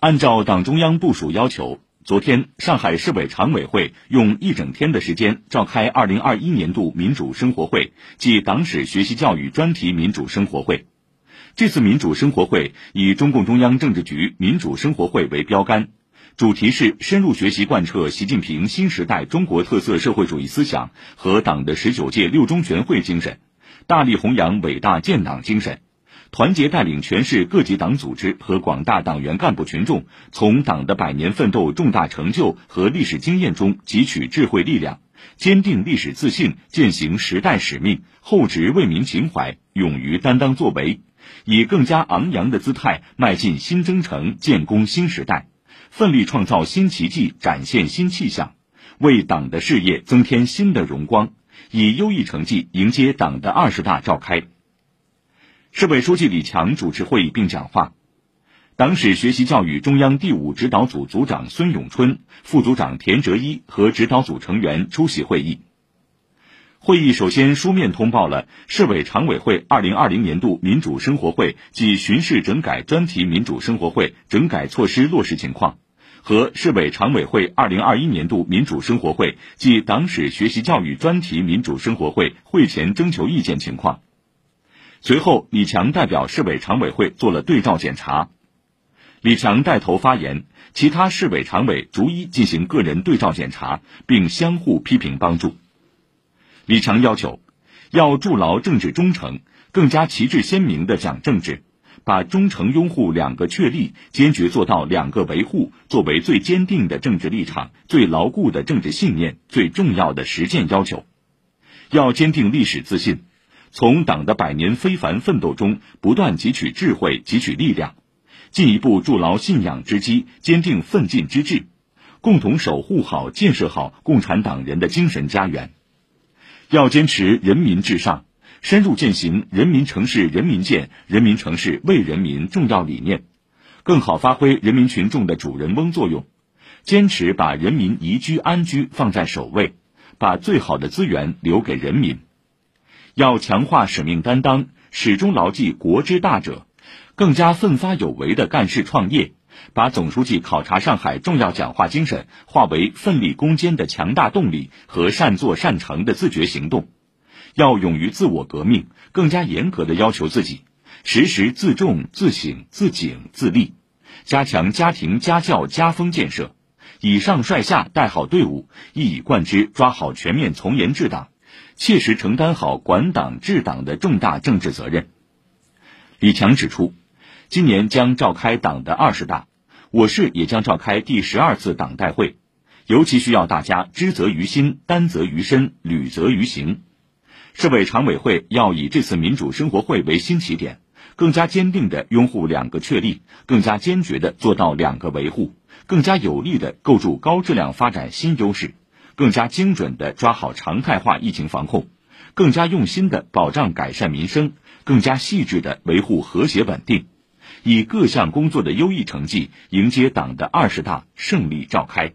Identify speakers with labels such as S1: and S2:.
S1: 按照党中央部署要求，昨天上海市委常委会用一整天的时间召开二零二一年度民主生活会暨党史学习教育专题民主生活会。这次民主生活会以中共中央政治局民主生活会为标杆，主题是深入学习贯彻习近平新时代中国特色社会主义思想和党的十九届六中全会精神，大力弘扬伟大建党精神，团结带领全市各级党组织和广大党员干部群众，从党的百年奋斗重大成就和历史经验中汲取智慧力量，坚定历史自信，践行时代使命，厚植为民情怀，勇于担当作为。以更加昂扬的姿态迈进新征程，建功新时代，奋力创造新奇迹，展现新气象，为党的事业增添新的荣光，以优异成绩迎接党的二十大召开。市委书记李强主持会议并讲话，党史学习教育中央第五指导组组长孙永春、副组长田哲一和指导组成员出席会议。会议首先书面通报了市委常委会二零二零年度民主生活会暨巡视整改专题民主生活会整改措施落实情况，和市委常委会二零二一年度民主生活会暨党史学习教育专题民主生活会会前征求意见情况。随后，李强代表市委常委会做了对照检查。李强带头发言，其他市委常委逐一进行个人对照检查，并相互批评帮助。李强要求，要筑牢政治忠诚，更加旗帜鲜明地讲政治，把忠诚拥护两个确立，坚决做到两个维护作为最坚定的政治立场、最牢固的政治信念、最重要的实践要求。要坚定历史自信，从党的百年非凡奋斗中不断汲取智慧、汲取力量，进一步筑牢信仰之基，坚定奋进之志，共同守护好、建设好共产党人的精神家园。要坚持人民至上，深入践行“人民城市人民建，人民城市为人民”重要理念，更好发挥人民群众的主人翁作用，坚持把人民宜居安居放在首位，把最好的资源留给人民。要强化使命担当，始终牢记国之大者，更加奋发有为的干事创业。把总书记考察上海重要讲话精神化为奋力攻坚的强大动力和善作善成的自觉行动，要勇于自我革命，更加严格的要求自己，时时自重、自省、自警、自立，加强家庭家教家风建设，以上率下带好队伍，一以贯之抓好全面从严治党，切实承担好管党治党的重大政治责任。李强指出。今年将召开党的二十大，我市也将召开第十二次党代会，尤其需要大家知责于心、担责于身、履责于行。市委常委会要以这次民主生活会为新起点，更加坚定地拥护两个确立，更加坚决地做到两个维护，更加有力地构筑高质量发展新优势，更加精准地抓好常态化疫情防控，更加用心地保障改善民生，更加细致地维护和谐稳定。以各项工作的优异成绩，迎接党的二十大胜利召开。